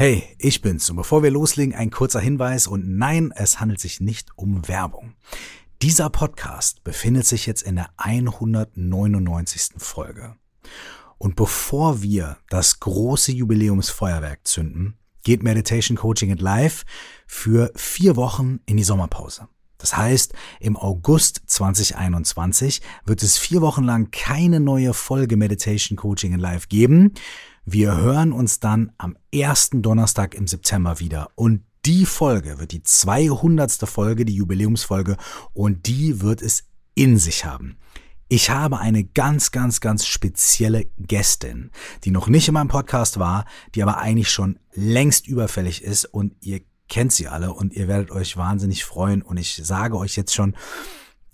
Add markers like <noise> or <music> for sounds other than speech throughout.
Hey, ich bin's und bevor wir loslegen, ein kurzer Hinweis und nein, es handelt sich nicht um Werbung. Dieser Podcast befindet sich jetzt in der 199. Folge. Und bevor wir das große Jubiläumsfeuerwerk zünden, geht Meditation Coaching and Life für vier Wochen in die Sommerpause. Das heißt, im August 2021 wird es vier Wochen lang keine neue Folge Meditation Coaching in Live geben. Wir hören uns dann am ersten Donnerstag im September wieder und die Folge wird die 200. Folge, die Jubiläumsfolge und die wird es in sich haben. Ich habe eine ganz, ganz, ganz spezielle Gästin, die noch nicht in meinem Podcast war, die aber eigentlich schon längst überfällig ist und ihr kennt sie alle und ihr werdet euch wahnsinnig freuen. Und ich sage euch jetzt schon,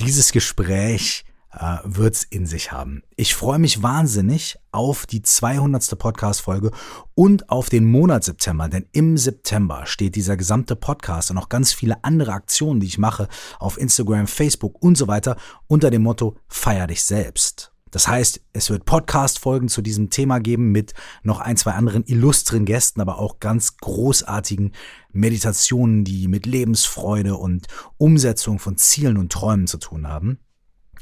dieses Gespräch äh, wird's in sich haben. Ich freue mich wahnsinnig auf die 200. Podcast-Folge und auf den Monat September, denn im September steht dieser gesamte Podcast und auch ganz viele andere Aktionen, die ich mache auf Instagram, Facebook und so weiter unter dem Motto Feier dich selbst. Das heißt, es wird Podcast-Folgen zu diesem Thema geben mit noch ein, zwei anderen illustren Gästen, aber auch ganz großartigen Meditationen, die mit Lebensfreude und Umsetzung von Zielen und Träumen zu tun haben.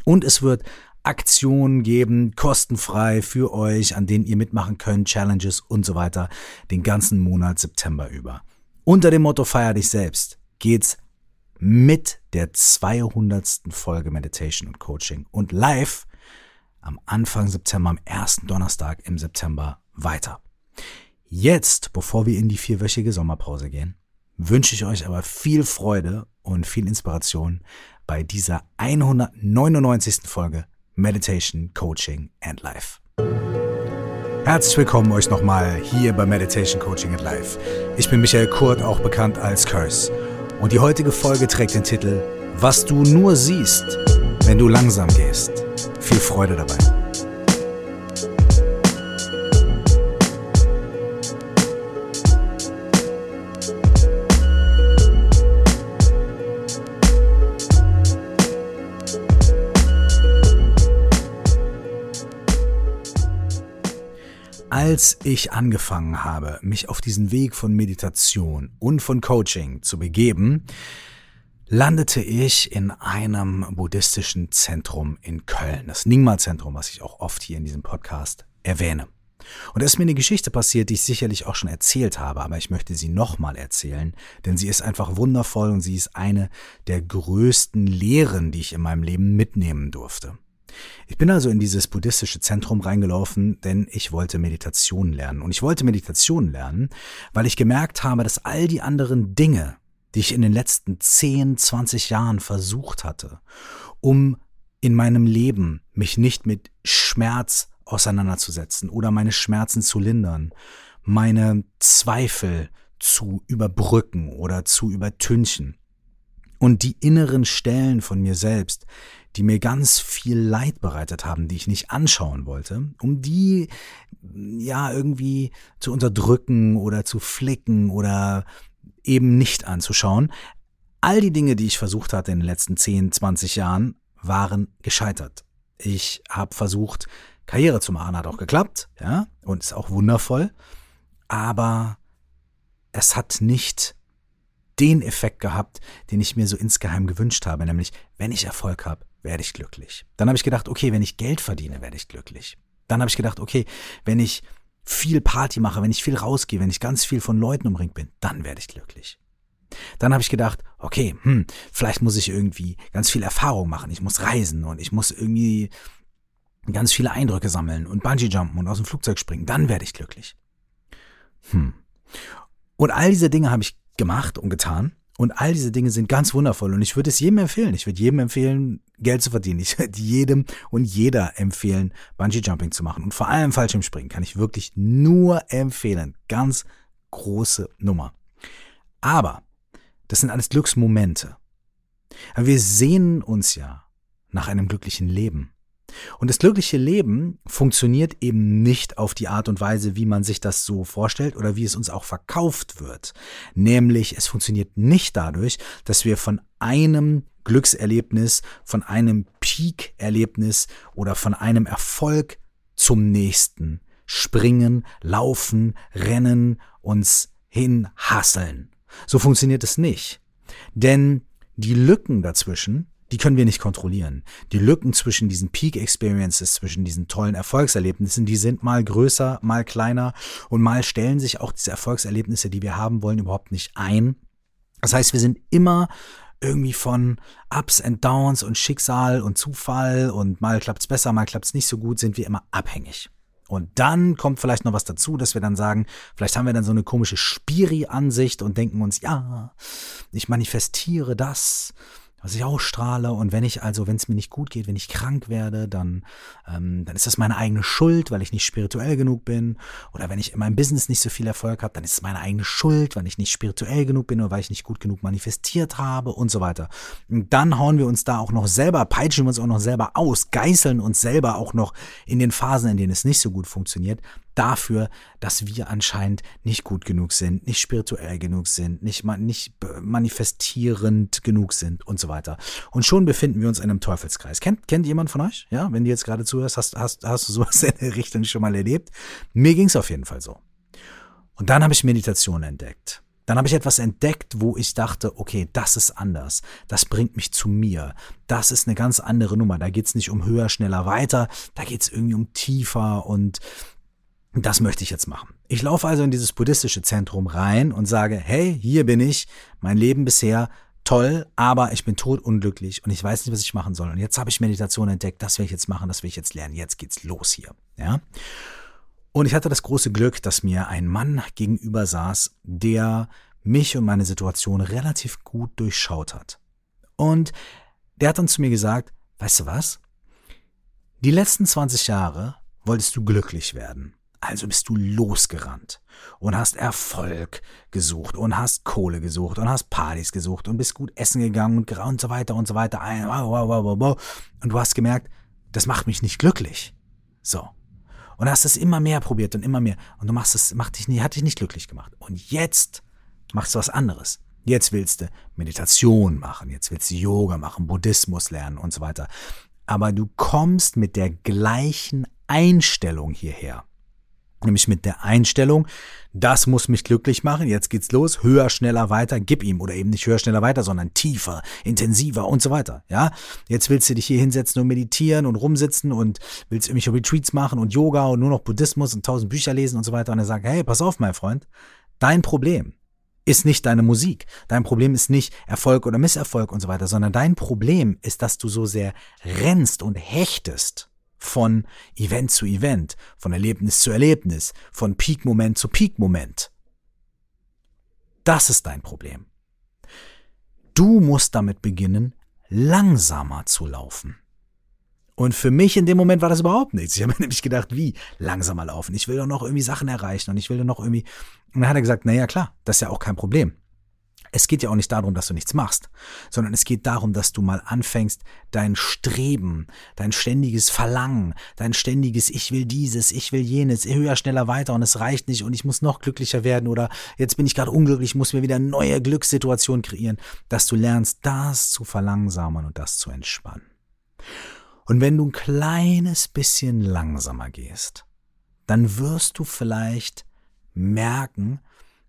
Und es wird Aktionen geben, kostenfrei für euch, an denen ihr mitmachen könnt, Challenges und so weiter, den ganzen Monat September über. Unter dem Motto Feier dich selbst geht's mit der 200. Folge Meditation und Coaching und live am Anfang September, am ersten Donnerstag im September weiter. Jetzt, bevor wir in die vierwöchige Sommerpause gehen, wünsche ich euch aber viel Freude und viel Inspiration bei dieser 199. Folge Meditation, Coaching and Life. Herzlich willkommen euch nochmal hier bei Meditation, Coaching and Life. Ich bin Michael Kurt, auch bekannt als Curse. Und die heutige Folge trägt den Titel Was du nur siehst, wenn du langsam gehst. Viel Freude dabei. Als ich angefangen habe, mich auf diesen Weg von Meditation und von Coaching zu begeben, landete ich in einem buddhistischen Zentrum in Köln, das Nyingma-Zentrum, was ich auch oft hier in diesem Podcast erwähne. Und da ist mir eine Geschichte passiert, die ich sicherlich auch schon erzählt habe, aber ich möchte sie nochmal erzählen, denn sie ist einfach wundervoll und sie ist eine der größten Lehren, die ich in meinem Leben mitnehmen durfte. Ich bin also in dieses buddhistische Zentrum reingelaufen, denn ich wollte Meditation lernen. Und ich wollte Meditation lernen, weil ich gemerkt habe, dass all die anderen Dinge, die ich in den letzten 10, 20 Jahren versucht hatte, um in meinem Leben mich nicht mit Schmerz auseinanderzusetzen oder meine Schmerzen zu lindern, meine Zweifel zu überbrücken oder zu übertünchen und die inneren Stellen von mir selbst, die mir ganz viel Leid bereitet haben, die ich nicht anschauen wollte, um die ja irgendwie zu unterdrücken oder zu flicken oder eben nicht anzuschauen. All die Dinge, die ich versucht hatte in den letzten 10, 20 Jahren, waren gescheitert. Ich habe versucht, Karriere zu machen, hat auch geklappt, ja, und ist auch wundervoll, aber es hat nicht den Effekt gehabt, den ich mir so insgeheim gewünscht habe, nämlich wenn ich Erfolg habe, werde ich glücklich. Dann habe ich gedacht, okay, wenn ich Geld verdiene, werde ich glücklich. Dann habe ich gedacht, okay, wenn ich viel Party mache, wenn ich viel rausgehe, wenn ich ganz viel von Leuten umringt bin, dann werde ich glücklich. Dann habe ich gedacht, okay, hm, vielleicht muss ich irgendwie ganz viel Erfahrung machen. Ich muss reisen und ich muss irgendwie ganz viele Eindrücke sammeln und Bungee jumpen und aus dem Flugzeug springen. Dann werde ich glücklich. Hm. Und all diese Dinge habe ich gemacht und getan. Und all diese Dinge sind ganz wundervoll und ich würde es jedem empfehlen. Ich würde jedem empfehlen, Geld zu verdienen. Ich <laughs> würde jedem und jeder empfehlen, Bungee Jumping zu machen. Und vor allem Fallschirmspringen kann ich wirklich nur empfehlen. Ganz große Nummer. Aber das sind alles Glücksmomente. Wir sehnen uns ja nach einem glücklichen Leben. Und das glückliche Leben funktioniert eben nicht auf die Art und Weise, wie man sich das so vorstellt oder wie es uns auch verkauft wird. Nämlich, es funktioniert nicht dadurch, dass wir von einem Glückserlebnis, von einem Peak-Erlebnis oder von einem Erfolg zum nächsten springen, laufen, rennen, uns hinhasseln. So funktioniert es nicht. Denn die Lücken dazwischen, die können wir nicht kontrollieren. Die Lücken zwischen diesen Peak Experiences, zwischen diesen tollen Erfolgserlebnissen, die sind mal größer, mal kleiner und mal stellen sich auch diese Erfolgserlebnisse, die wir haben wollen, überhaupt nicht ein. Das heißt, wir sind immer irgendwie von Ups and Downs und Schicksal und Zufall und mal klappt's besser, mal klappt's nicht so gut, sind wir immer abhängig. Und dann kommt vielleicht noch was dazu, dass wir dann sagen, vielleicht haben wir dann so eine komische Spiri-Ansicht und denken uns, ja, ich manifestiere das was ich ausstrahle. Und wenn ich also, wenn es mir nicht gut geht, wenn ich krank werde, dann, ähm, dann ist das meine eigene Schuld, weil ich nicht spirituell genug bin. Oder wenn ich in meinem Business nicht so viel Erfolg habe, dann ist es meine eigene Schuld, weil ich nicht spirituell genug bin oder weil ich nicht gut genug manifestiert habe und so weiter. Und dann hauen wir uns da auch noch selber, peitschen wir uns auch noch selber aus, geißeln uns selber auch noch in den Phasen, in denen es nicht so gut funktioniert, dafür, dass wir anscheinend nicht gut genug sind, nicht spirituell genug sind, nicht, nicht manifestierend genug sind und so weiter. Und schon befinden wir uns in einem Teufelskreis. Kennt, kennt jemand von euch? Ja, wenn du jetzt gerade zuhörst, hast, hast, hast du sowas <laughs> in der Richtung schon mal erlebt? Mir ging es auf jeden Fall so. Und dann habe ich Meditation entdeckt. Dann habe ich etwas entdeckt, wo ich dachte, okay, das ist anders. Das bringt mich zu mir. Das ist eine ganz andere Nummer. Da geht es nicht um höher, schneller, weiter. Da geht es irgendwie um tiefer und das möchte ich jetzt machen. Ich laufe also in dieses buddhistische Zentrum rein und sage, hey, hier bin ich, mein Leben bisher toll, aber ich bin todunglücklich und ich weiß nicht, was ich machen soll. Und jetzt habe ich Meditation entdeckt, das will ich jetzt machen, das will ich jetzt lernen. Jetzt geht's los hier. Ja. Und ich hatte das große Glück, dass mir ein Mann gegenüber saß, der mich und meine Situation relativ gut durchschaut hat. Und der hat dann zu mir gesagt, weißt du was? Die letzten 20 Jahre wolltest du glücklich werden. Also bist du losgerannt und hast Erfolg gesucht und hast Kohle gesucht und hast Partys gesucht und bist gut essen gegangen und, so weiter und so weiter. Und du hast gemerkt, das macht mich nicht glücklich. So. Und hast es immer mehr probiert und immer mehr. Und du machst es, macht dich hat dich nicht glücklich gemacht. Und jetzt machst du was anderes. Jetzt willst du Meditation machen, jetzt willst du Yoga machen, Buddhismus lernen und so weiter. Aber du kommst mit der gleichen Einstellung hierher nämlich mit der Einstellung, das muss mich glücklich machen, jetzt geht's los, höher, schneller, weiter, gib ihm oder eben nicht höher, schneller, weiter, sondern tiefer, intensiver und so weiter, ja? Jetzt willst du dich hier hinsetzen und meditieren und rumsitzen und willst irgendwelche Retreats machen und Yoga und nur noch Buddhismus und tausend Bücher lesen und so weiter und er sagt, hey, pass auf, mein Freund, dein Problem ist nicht deine Musik. Dein Problem ist nicht Erfolg oder Misserfolg und so weiter, sondern dein Problem ist, dass du so sehr rennst und hechtest von Event zu Event, von Erlebnis zu Erlebnis, von Peak-Moment zu Peak-Moment. Das ist dein Problem. Du musst damit beginnen, langsamer zu laufen. Und für mich in dem Moment war das überhaupt nichts. Ich habe <laughs> nämlich gedacht, wie langsamer laufen? Ich will doch noch irgendwie Sachen erreichen und ich will doch noch irgendwie. Und dann hat er gesagt, naja, klar, das ist ja auch kein Problem es geht ja auch nicht darum, dass du nichts machst, sondern es geht darum, dass du mal anfängst, dein Streben, dein ständiges Verlangen, dein ständiges Ich will dieses, ich will jenes, höher, schneller, weiter und es reicht nicht und ich muss noch glücklicher werden oder jetzt bin ich gerade unglücklich, muss mir wieder eine neue Glückssituation kreieren, dass du lernst, das zu verlangsamen und das zu entspannen. Und wenn du ein kleines bisschen langsamer gehst, dann wirst du vielleicht merken,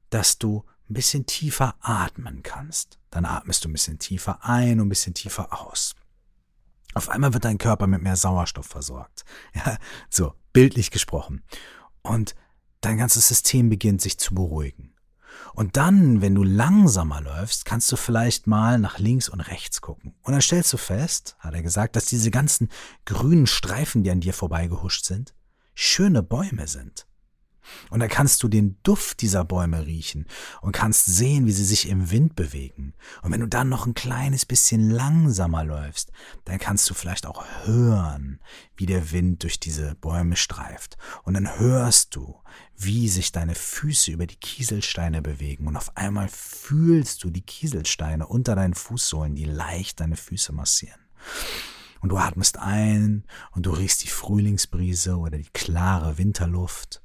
dass du ein bisschen tiefer atmen kannst. Dann atmest du ein bisschen tiefer ein und ein bisschen tiefer aus. Auf einmal wird dein Körper mit mehr Sauerstoff versorgt. <laughs> Ja, so, bildlich gesprochen. Und dein ganzes System beginnt sich zu beruhigen. Und dann, wenn du langsamer läufst, kannst du vielleicht mal nach links und rechts gucken. Und dann stellst du fest, hat er gesagt, dass diese ganzen grünen Streifen, die an dir vorbeigehuscht sind, schöne Bäume sind. Und da kannst du den Duft dieser Bäume riechen und kannst sehen, wie sie sich im Wind bewegen. Und wenn du dann noch ein kleines bisschen langsamer läufst, dann kannst du vielleicht auch hören, wie der Wind durch diese Bäume streift. Und dann hörst du, wie sich deine Füße über die Kieselsteine bewegen. Und auf einmal fühlst du die Kieselsteine unter deinen Fußsohlen, die leicht deine Füße massieren. Und du atmest ein und du riechst die Frühlingsbrise oder die klare Winterluft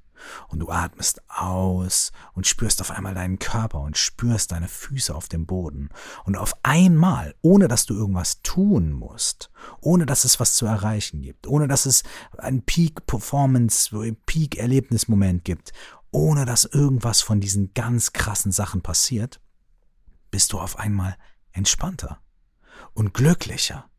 und du atmest aus und spürst auf einmal deinen Körper und spürst deine Füße auf dem Boden. Und auf einmal, ohne dass du irgendwas tun musst, ohne dass es was zu erreichen gibt, ohne dass es einen Peak-Performance, Peak-Erlebnismoment gibt, ohne dass irgendwas von diesen ganz krassen Sachen passiert, bist du auf einmal entspannter und glücklicher.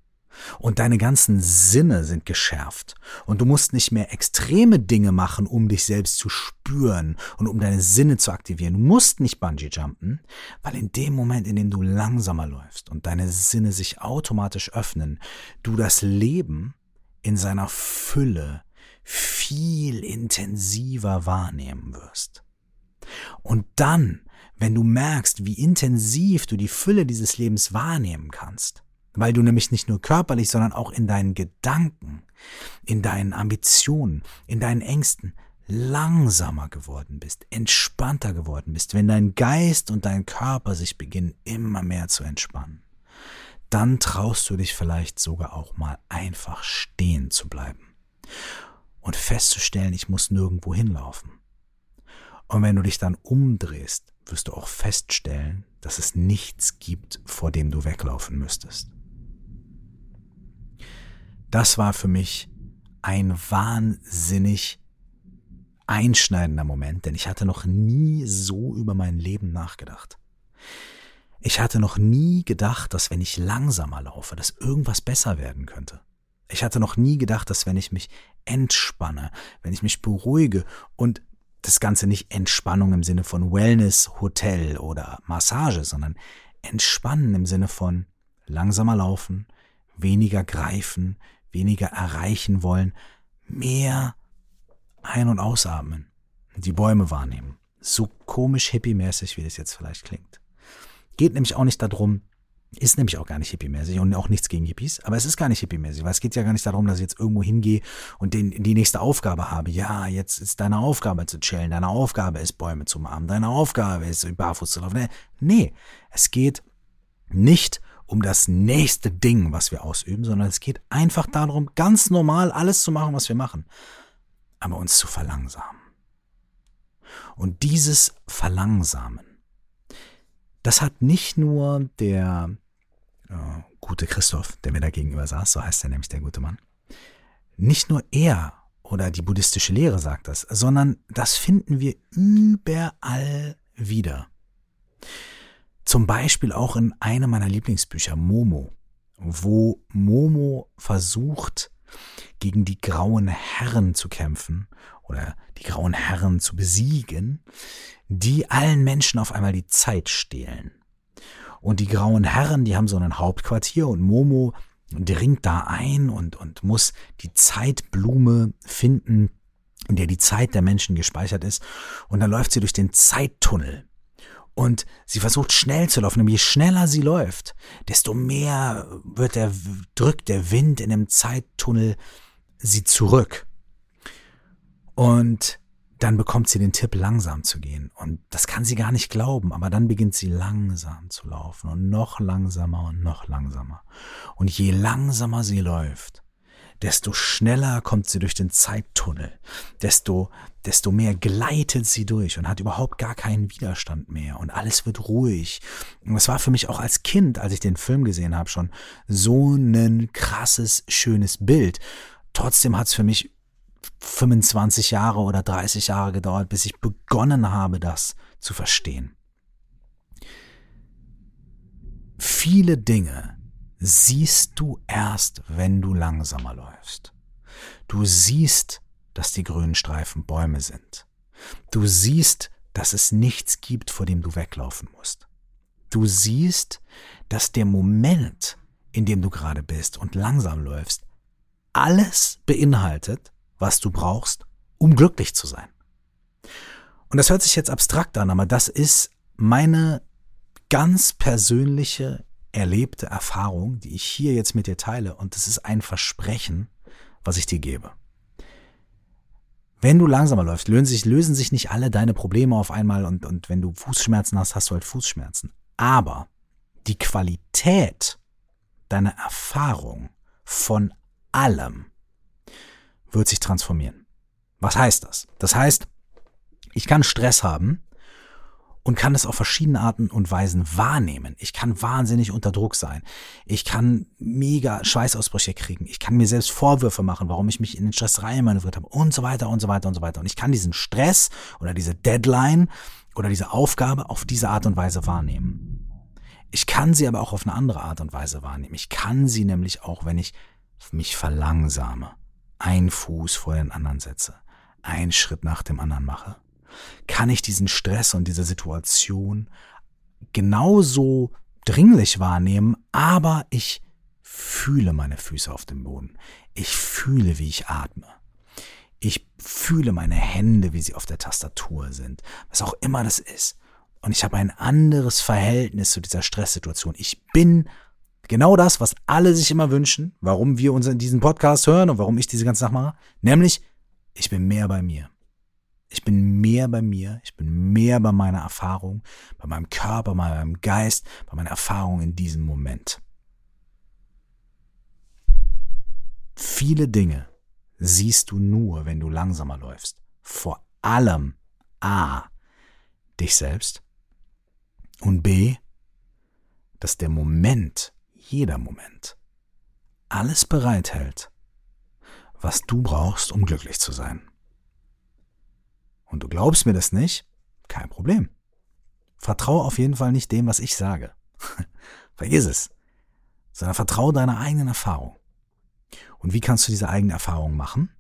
Und deine ganzen Sinne sind geschärft. Und du musst nicht mehr extreme Dinge machen, um dich selbst zu spüren und um deine Sinne zu aktivieren. Du musst nicht Bungee jumpen, weil in dem Moment, in dem du langsamer läufst und deine Sinne sich automatisch öffnen, du das Leben in seiner Fülle viel intensiver wahrnehmen wirst. Und dann wenn du merkst, wie intensiv du die Fülle dieses Lebens wahrnehmen kannst, weil du nämlich nicht nur körperlich, sondern auch in deinen Gedanken, in deinen Ambitionen, in deinen Ängsten langsamer geworden bist, entspannter geworden bist, wenn dein Geist und dein Körper sich beginnen immer mehr zu entspannen, dann traust du dich vielleicht sogar auch mal einfach stehen zu bleiben und festzustellen, ich muss nirgendwo hinlaufen. Und wenn du dich dann umdrehst, wirst du auch feststellen, dass es nichts gibt, vor dem du weglaufen müsstest. Das war für mich ein wahnsinnig einschneidender Moment, denn ich hatte noch nie so über mein Leben nachgedacht. Ich hatte noch nie gedacht, dass wenn ich langsamer laufe, dass irgendwas besser werden könnte. Ich hatte noch nie gedacht, dass wenn ich mich entspanne, wenn ich mich beruhige und das Ganze nicht Entspannung im Sinne von Wellness, Hotel oder Massage, sondern Entspannen im Sinne von langsamer laufen, weniger greifen, weniger erreichen wollen, mehr ein- und ausatmen, die Bäume wahrnehmen. So komisch hippie-mäßig, wie das jetzt vielleicht klingt. Geht nämlich auch nicht darum, ist nämlich auch gar nicht hippie-mäßig und auch nichts gegen Hippies, aber es ist gar nicht hippie-mäßig, weil es geht ja gar nicht darum, dass ich jetzt irgendwo hingehe und den, die nächste Aufgabe habe. Ja, jetzt ist deine Aufgabe zu chillen, deine Aufgabe ist Bäume zu umarmen, deine Aufgabe ist barfuß zu laufen. Nee, es geht nicht um das nächste Ding, was wir ausüben, sondern es geht einfach darum, ganz normal alles zu machen, was wir machen, aber uns zu verlangsamen. Und dieses Verlangsamen, das hat nicht nur der äh, gute Christoph, der mir da gegenüber saß, so heißt er nämlich der gute Mann, nicht nur er oder die buddhistische Lehre sagt das, sondern das finden wir überall wieder. Zum Beispiel auch in einem meiner Lieblingsbücher, Momo, wo Momo versucht, gegen die grauen Herren zu kämpfen oder die grauen Herren zu besiegen, die allen Menschen auf einmal die Zeit stehlen. Und die grauen Herren, die haben so ein Hauptquartier und Momo dringt da ein und, und muss die Zeitblume finden, in der die Zeit der Menschen gespeichert ist. Und dann läuft sie durch den Zeittunnel. Und sie versucht schnell zu laufen. Und je schneller sie läuft, desto mehr wird der, drückt der Wind in dem Zeittunnel sie zurück. Und dann bekommt sie den Tipp, langsam zu gehen. Und das kann sie gar nicht glauben, aber dann beginnt sie langsam zu laufen und noch langsamer und noch langsamer. Und je langsamer sie läuft, desto schneller kommt sie durch den Zeittunnel, desto, desto mehr gleitet sie durch und hat überhaupt gar keinen Widerstand mehr und alles wird ruhig. Und es war für mich auch als Kind, als ich den Film gesehen habe, schon so ein krasses, schönes Bild. Trotzdem hat es für mich 25 Jahre oder 30 Jahre gedauert, bis ich begonnen habe, das zu verstehen. Viele Dinge siehst du erst, wenn du langsamer läufst. Du siehst, dass die grünen Streifen Bäume sind. Du siehst, dass es nichts gibt, vor dem du weglaufen musst. Du siehst, dass der Moment, in dem du gerade bist und langsam läufst, alles beinhaltet, was du brauchst, um glücklich zu sein. Und das hört sich jetzt abstrakt an, aber das ist meine ganz persönliche erlebte Erfahrung, die ich hier jetzt mit dir teile. Und das ist ein Versprechen, was ich dir gebe. Wenn du langsamer läufst, lösen sich, lösen sich nicht alle deine Probleme auf einmal und, und wenn du Fußschmerzen hast, hast du halt Fußschmerzen. Aber die Qualität deiner Erfahrung von allem wird sich transformieren. Was heißt das? Das heißt, ich kann Stress haben und kann es auf verschiedene Arten und Weisen wahrnehmen. Ich kann wahnsinnig unter Druck sein. Ich kann mega Schweißausbrüche kriegen. Ich kann mir selbst Vorwürfe machen, warum ich mich in den Stress reinmanövriert habe und so weiter und so weiter und so weiter. Und ich kann diesen Stress oder diese Deadline oder diese Aufgabe auf diese Art und Weise wahrnehmen. Ich kann sie aber auch auf eine andere Art und Weise wahrnehmen. Ich kann sie nämlich auch, wenn ich mich verlangsame, ein Fuß vor den anderen setze, einen Schritt nach dem anderen mache kann ich diesen Stress und diese Situation genauso dringlich wahrnehmen, aber ich fühle meine Füße auf dem Boden. Ich fühle, wie ich atme. Ich fühle meine Hände, wie sie auf der Tastatur sind, was auch immer das ist. Und ich habe ein anderes Verhältnis zu dieser Stresssituation. Ich bin genau das, was alle sich immer wünschen, warum wir uns in diesem Podcast hören und warum ich diese ganze Sache mache, nämlich ich bin mehr bei mir. Ich bin mehr bei mir, ich bin mehr bei meiner Erfahrung, bei meinem Körper, bei meinem Geist, bei meiner Erfahrung in diesem Moment. Viele Dinge siehst du nur, wenn du langsamer läufst. Vor allem A, dich selbst und B, dass der Moment, jeder Moment, alles bereithält, was du brauchst, um glücklich zu sein und du glaubst mir das nicht, kein Problem. Vertraue auf jeden Fall nicht dem, was ich sage. <laughs> Vergiss es. Sondern vertraue deiner eigenen Erfahrung. Und wie kannst du diese eigene Erfahrung machen?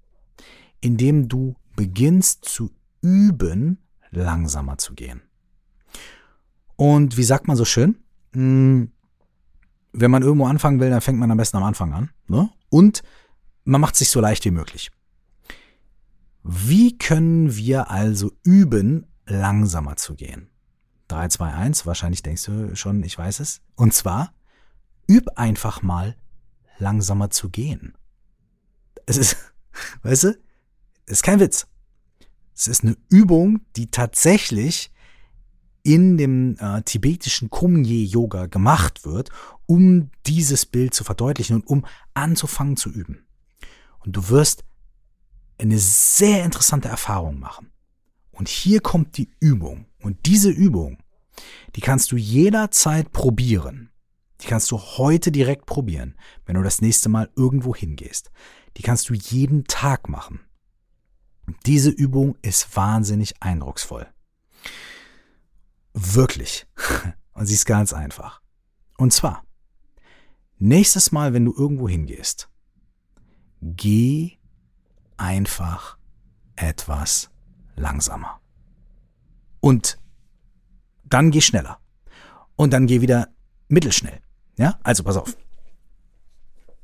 Indem du beginnst zu üben, langsamer zu gehen. Und wie sagt man so schön? Hm, wenn man irgendwo anfangen will, dann fängt man am besten am Anfang an. Ne? Und man macht es sich so leicht wie möglich. Wie können wir also üben, langsamer zu gehen? 3, 2, 1, wahrscheinlich denkst du schon, ich weiß es. Und zwar, üb einfach mal langsamer zu gehen. Es ist, <laughs> weißt du, ist kein Witz. Es ist eine Übung, die tatsächlich in dem äh, tibetischen Kumye-Yoga gemacht wird, um dieses Bild zu verdeutlichen und um anzufangen zu üben. Und du wirst eine sehr interessante Erfahrung machen. Und hier kommt die Übung. Und diese Übung, die kannst du jederzeit probieren. Die kannst du heute direkt probieren, wenn du das nächste Mal irgendwo hingehst. Die kannst du jeden Tag machen. Diese Übung ist wahnsinnig eindrucksvoll. Wirklich. <laughs> Und sie ist ganz einfach. Und zwar, nächstes Mal, wenn du irgendwo hingehst, geh einfach etwas langsamer. Und dann geh schneller. Und dann geh wieder mittelschnell. Ja, also pass auf.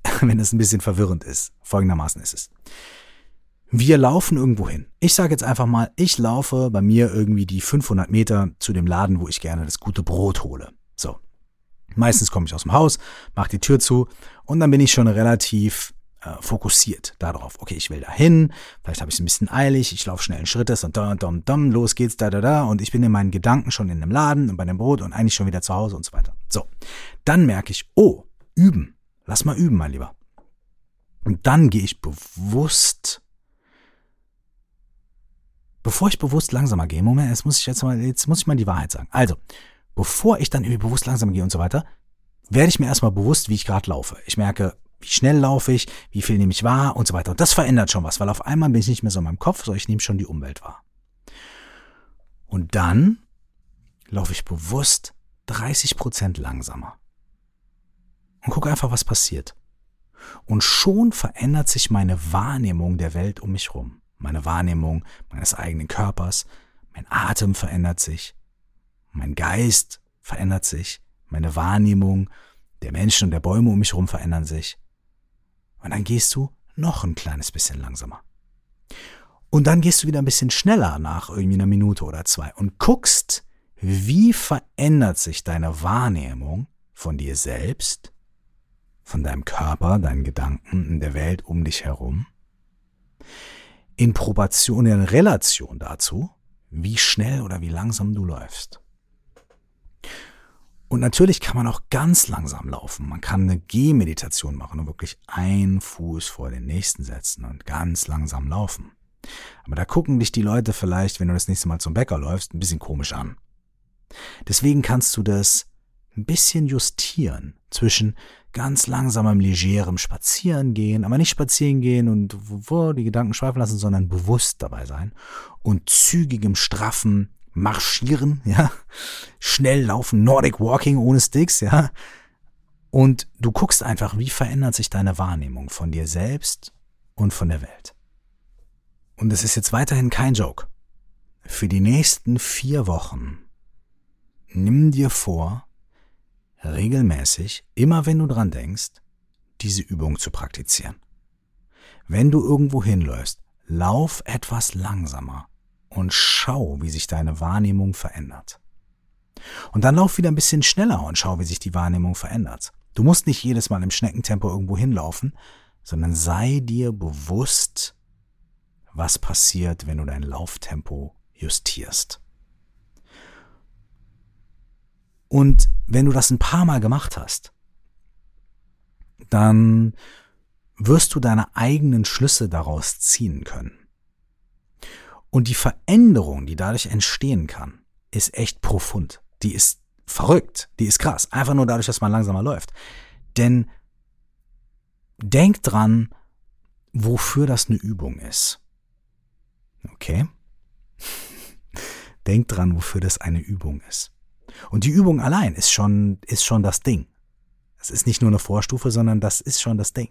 <laughs> Wenn es ein bisschen verwirrend ist. Folgendermaßen ist es. Wir laufen irgendwo hin. Ich sage jetzt einfach mal, ich laufe bei mir irgendwie die 500 Meter zu dem Laden, wo ich gerne das gute Brot hole. So. Meistens komme ich aus dem Haus, mache die Tür zu und dann bin ich schon relativ fokussiert darauf. Okay, ich will da hin, vielleicht habe ich es ein bisschen eilig, ich laufe schnellen Schrittes und da, dum, dum, los geht's, da, da, da, und ich bin in meinen Gedanken schon in dem Laden und bei dem Brot und eigentlich schon wieder zu Hause und so weiter. So, dann merke ich, oh, üben, lass mal üben, mein Lieber. Und dann gehe ich bewusst, bevor ich bewusst langsamer gehe, Moment, jetzt muss ich jetzt mal, jetzt muss ich mal die Wahrheit sagen. Also, bevor ich dann irgendwie bewusst langsamer gehe und so weiter, werde ich mir erstmal bewusst, wie ich gerade laufe. Ich merke, wie schnell laufe ich, wie viel nehme ich wahr und so weiter. Und das verändert schon was, weil auf einmal bin ich nicht mehr so in meinem Kopf, sondern ich nehme schon die Umwelt wahr. Und dann laufe ich bewusst 30 Prozent langsamer. Und gucke einfach, was passiert. Und schon verändert sich meine Wahrnehmung der Welt um mich rum. Meine Wahrnehmung meines eigenen Körpers, mein Atem verändert sich, mein Geist verändert sich, meine Wahrnehmung der Menschen und der Bäume um mich herum verändern sich. Und dann gehst du noch ein kleines bisschen langsamer. Und dann gehst du wieder ein bisschen schneller nach irgendwie einer Minute oder zwei und guckst, wie verändert sich deine Wahrnehmung von dir selbst, von deinem Körper, deinen Gedanken, in der Welt um dich herum, in Proportion, in Relation dazu, wie schnell oder wie langsam du läufst. Und natürlich kann man auch ganz langsam laufen. Man kann eine Gehmeditation machen und wirklich einen Fuß vor den nächsten setzen und ganz langsam laufen. Aber da gucken dich die Leute vielleicht, wenn du das nächste Mal zum Bäcker läufst, ein bisschen komisch an. Deswegen kannst du das ein bisschen justieren zwischen ganz langsamem, legerem Spazieren gehen, aber nicht spazieren gehen und wo die Gedanken schweifen lassen, sondern bewusst dabei sein und zügigem, straffen Marschieren, <laughs> ja, schnell laufen, Nordic Walking ohne Sticks, ja, und du guckst einfach, wie verändert sich deine Wahrnehmung von dir selbst und von der Welt. Und es ist jetzt weiterhin kein Joke. Für die nächsten vier Wochen nimm dir vor, regelmäßig, immer wenn du dran denkst, diese Übung zu praktizieren. Wenn du irgendwo hinläufst, lauf etwas langsamer und schau, wie sich deine Wahrnehmung verändert. Und dann lauf wieder ein bisschen schneller und schau, wie sich die Wahrnehmung verändert. Du musst nicht jedes Mal im Schneckentempo irgendwo hinlaufen, sondern sei dir bewusst, was passiert, wenn du dein Lauftempo justierst. Und wenn du das ein paar Mal gemacht hast, dann wirst du deine eigenen Schlüsse daraus ziehen können. Und die Veränderung, die dadurch entstehen kann, ist echt profund. Die ist verrückt. Die ist krass. Einfach nur dadurch, dass man langsamer läuft. Denn denk dran, wofür das eine Übung ist. Okay? <laughs> denk dran, wofür das eine Übung ist. Und die Übung allein ist schon, ist schon das Ding. Es ist nicht nur eine Vorstufe, sondern das ist schon das Ding.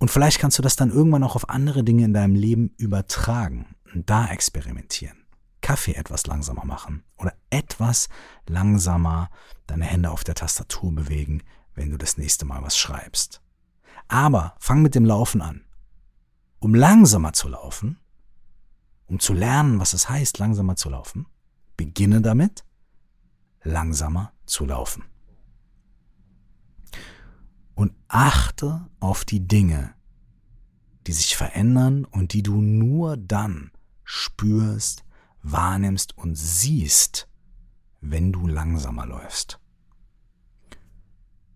Und vielleicht kannst du das dann irgendwann auch auf andere Dinge in deinem Leben übertragen und da experimentieren. Kaffee etwas langsamer machen oder etwas langsamer deine Hände auf der Tastatur bewegen, wenn du das nächste Mal was schreibst. Aber fang mit dem Laufen an. Um langsamer zu laufen, um zu lernen, was es heißt, langsamer zu laufen, beginne damit, langsamer zu laufen. Und achte auf die Dinge, die sich verändern und die du nur dann spürst, wahrnimmst und siehst, wenn du langsamer läufst.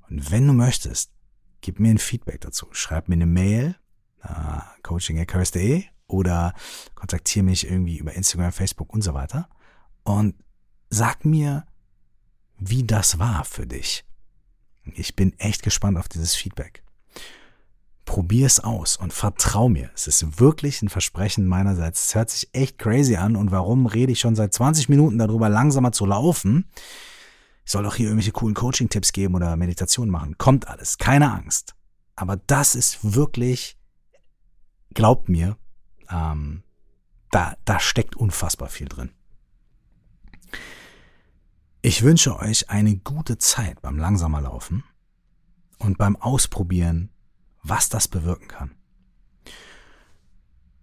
Und wenn du möchtest, gib mir ein Feedback dazu. Schreib mir eine Mail, uh, coaching.curse.de oder kontaktiere mich irgendwie über Instagram, Facebook und so weiter und sag mir, wie das war für dich. Ich bin echt gespannt auf dieses Feedback. Probier es aus und vertrau mir. Es ist wirklich ein Versprechen meinerseits. Es hört sich echt crazy an. Und warum rede ich schon seit 20 Minuten darüber, langsamer zu laufen? Ich soll auch hier irgendwelche coolen Coaching-Tipps geben oder Meditationen machen. Kommt alles. Keine Angst. Aber das ist wirklich, glaubt mir, ähm, da, da steckt unfassbar viel drin. Ich wünsche euch eine gute Zeit beim langsamer Laufen und beim Ausprobieren, was das bewirken kann.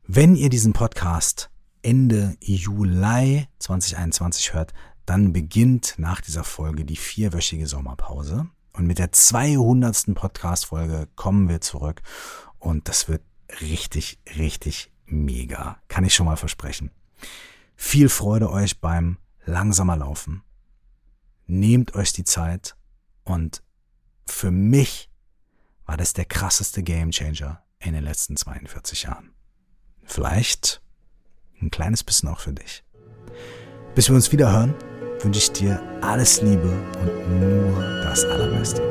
Wenn ihr diesen Podcast Ende Juli 2021 hört, dann beginnt nach dieser Folge die vierwöchige Sommerpause. Und mit der 200. Podcast-Folge kommen wir zurück. Und das wird richtig, richtig mega. Kann ich schon mal versprechen. Viel Freude euch beim langsamer Laufen nehmt euch die Zeit und für mich war das der krasseste Gamechanger in den letzten 42 Jahren. Vielleicht ein kleines bisschen auch für dich. Bis wir uns wieder hören, wünsche ich dir alles Liebe und nur das Allerbeste.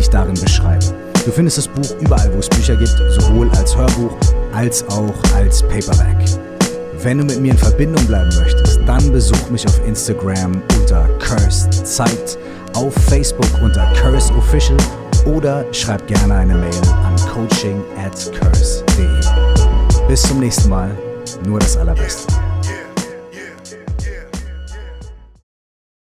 ich darin beschreibe. Du findest das Buch überall, wo es Bücher gibt, sowohl als Hörbuch als auch als Paperback. Wenn du mit mir in Verbindung bleiben möchtest, dann besuch mich auf Instagram unter Cursed Zeit, auf Facebook unter Curse Official oder schreib gerne eine Mail an coaching at curse.de. Bis zum nächsten Mal, nur das Allerbeste.